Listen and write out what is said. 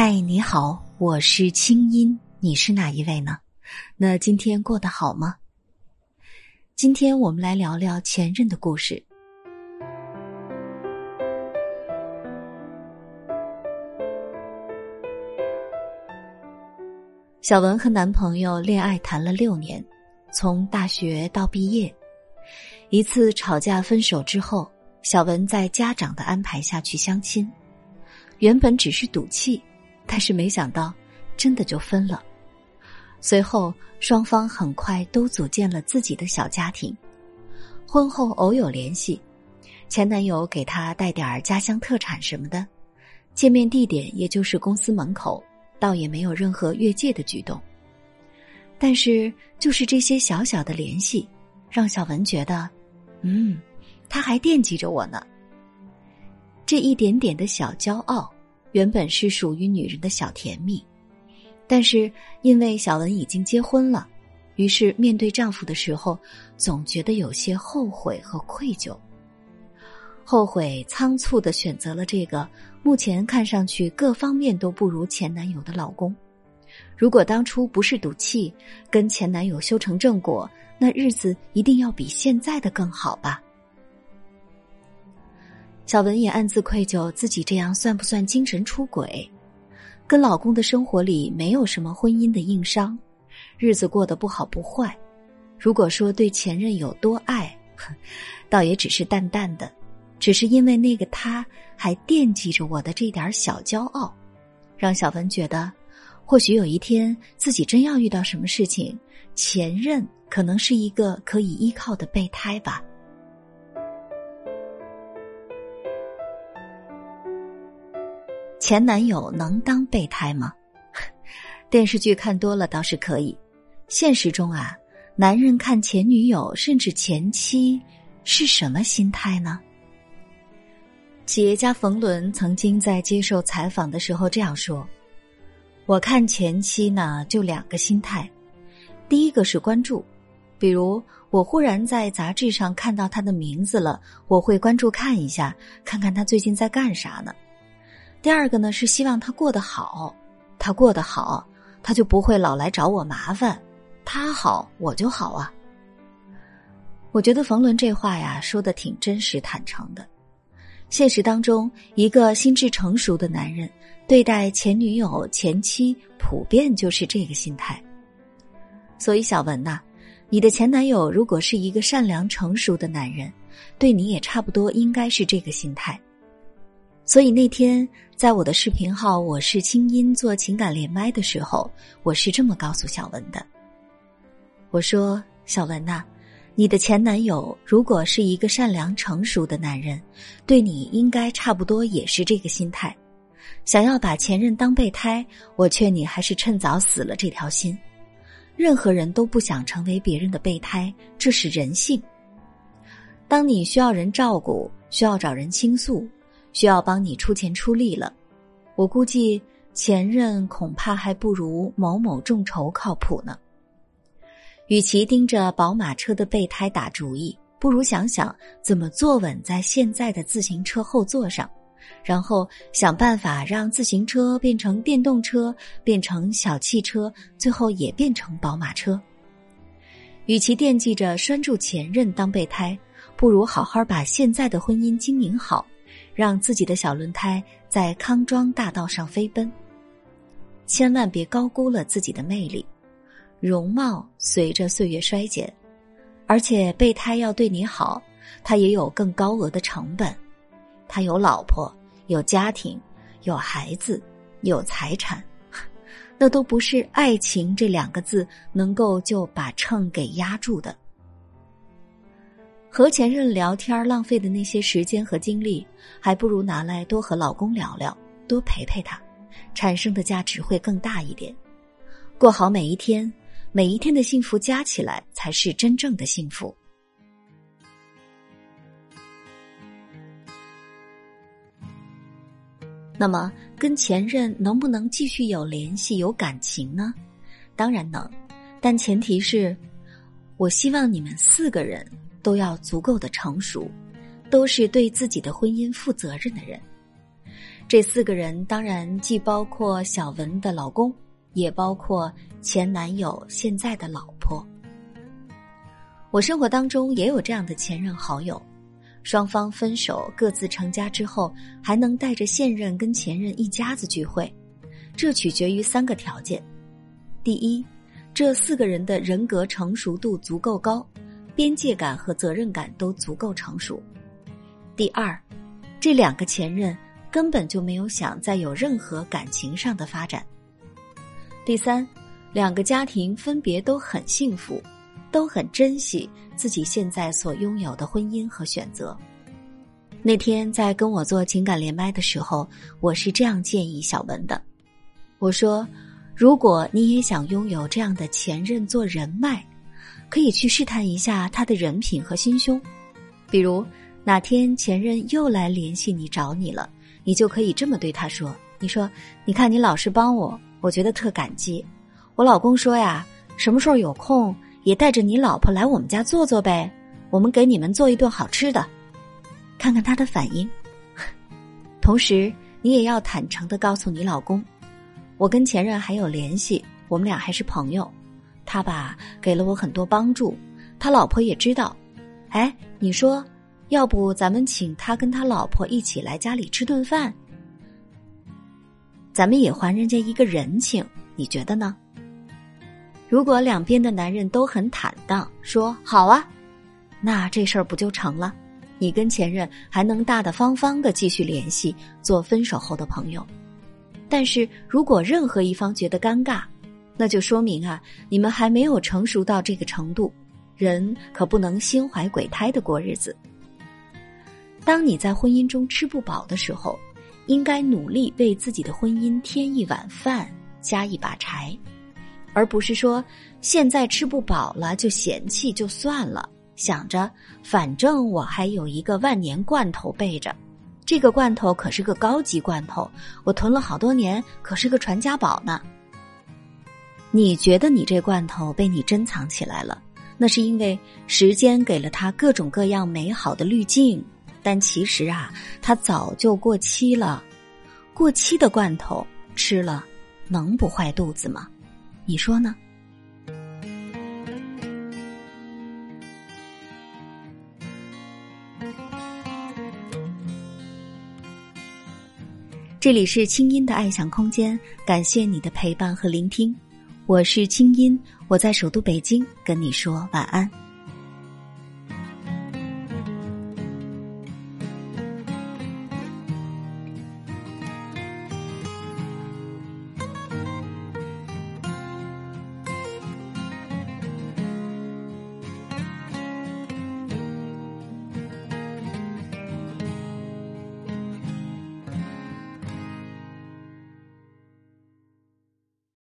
嗨，你好，我是清音，你是哪一位呢？那今天过得好吗？今天我们来聊聊前任的故事。小文和男朋友恋爱谈了六年，从大学到毕业，一次吵架分手之后，小文在家长的安排下去相亲，原本只是赌气。但是没想到，真的就分了。随后，双方很快都组建了自己的小家庭。婚后偶有联系，前男友给她带点儿家乡特产什么的，见面地点也就是公司门口，倒也没有任何越界的举动。但是，就是这些小小的联系，让小文觉得，嗯，他还惦记着我呢。这一点点的小骄傲。原本是属于女人的小甜蜜，但是因为小文已经结婚了，于是面对丈夫的时候，总觉得有些后悔和愧疚。后悔仓促的选择了这个目前看上去各方面都不如前男友的老公。如果当初不是赌气，跟前男友修成正果，那日子一定要比现在的更好吧。小文也暗自愧疚，自己这样算不算精神出轨？跟老公的生活里没有什么婚姻的硬伤，日子过得不好不坏。如果说对前任有多爱，倒也只是淡淡的，只是因为那个他还惦记着我的这点小骄傲，让小文觉得，或许有一天自己真要遇到什么事情，前任可能是一个可以依靠的备胎吧。前男友能当备胎吗？电视剧看多了倒是可以，现实中啊，男人看前女友甚至前妻是什么心态呢？企业家冯仑曾经在接受采访的时候这样说：“我看前妻呢，就两个心态，第一个是关注，比如我忽然在杂志上看到他的名字了，我会关注看一下，看看他最近在干啥呢。”第二个呢是希望他过得好，他过得好，他就不会老来找我麻烦，他好我就好啊。我觉得冯仑这话呀说的挺真实坦诚的。现实当中，一个心智成熟的男人对待前女友、前妻，普遍就是这个心态。所以小文呐，你的前男友如果是一个善良成熟的男人，对你也差不多应该是这个心态。所以那天在我的视频号“我是清音”做情感连麦的时候，我是这么告诉小文的：“我说，小文呐，你的前男友如果是一个善良成熟的男人，对你应该差不多也是这个心态。想要把前任当备胎，我劝你还是趁早死了这条心。任何人都不想成为别人的备胎，这是人性。当你需要人照顾，需要找人倾诉。”需要帮你出钱出力了，我估计前任恐怕还不如某某众筹靠谱呢。与其盯着宝马车的备胎打主意，不如想想怎么坐稳在现在的自行车后座上，然后想办法让自行车变成电动车，变成小汽车，最后也变成宝马车。与其惦记着拴住前任当备胎，不如好好把现在的婚姻经营好。让自己的小轮胎在康庄大道上飞奔，千万别高估了自己的魅力。容貌随着岁月衰减，而且备胎要对你好，他也有更高额的成本。他有老婆，有家庭，有孩子，有财产，那都不是爱情这两个字能够就把秤给压住的。和前任聊天浪费的那些时间和精力，还不如拿来多和老公聊聊，多陪陪他，产生的价值会更大一点。过好每一天，每一天的幸福加起来才是真正的幸福。那么，跟前任能不能继续有联系、有感情呢？当然能，但前提是，我希望你们四个人。都要足够的成熟，都是对自己的婚姻负责任的人。这四个人当然既包括小文的老公，也包括前男友现在的老婆。我生活当中也有这样的前任好友，双方分手各自成家之后，还能带着现任跟前任一家子聚会，这取决于三个条件：第一，这四个人的人格成熟度足够高，边界感和责任感都足够成熟；第二，这两个前任根本就没有想再有任何感情上的发展；第三，两个家庭分别都很幸福。都很珍惜自己现在所拥有的婚姻和选择。那天在跟我做情感连麦的时候，我是这样建议小文的：我说，如果你也想拥有这样的前任做人脉，可以去试探一下他的人品和心胸。比如哪天前任又来联系你找你了，你就可以这么对他说：“你说，你看你老是帮我，我觉得特感激。我老公说呀，什么时候有空。”也带着你老婆来我们家坐坐呗，我们给你们做一顿好吃的，看看他的反应。同时，你也要坦诚的告诉你老公，我跟前任还有联系，我们俩还是朋友。他吧给了我很多帮助，他老婆也知道。哎，你说，要不咱们请他跟他老婆一起来家里吃顿饭，咱们也还人家一个人情，你觉得呢？如果两边的男人都很坦荡，说好啊，那这事儿不就成了？你跟前任还能大大方方的继续联系，做分手后的朋友。但是如果任何一方觉得尴尬，那就说明啊，你们还没有成熟到这个程度。人可不能心怀鬼胎的过日子。当你在婚姻中吃不饱的时候，应该努力为自己的婚姻添一碗饭，加一把柴。而不是说现在吃不饱了就嫌弃就算了，想着反正我还有一个万年罐头备着，这个罐头可是个高级罐头，我囤了好多年，可是个传家宝呢。你觉得你这罐头被你珍藏起来了，那是因为时间给了它各种各样美好的滤镜，但其实啊，它早就过期了。过期的罐头吃了，能不坏肚子吗？你说呢？这里是清音的爱想空间，感谢你的陪伴和聆听，我是清音，我在首都北京跟你说晚安。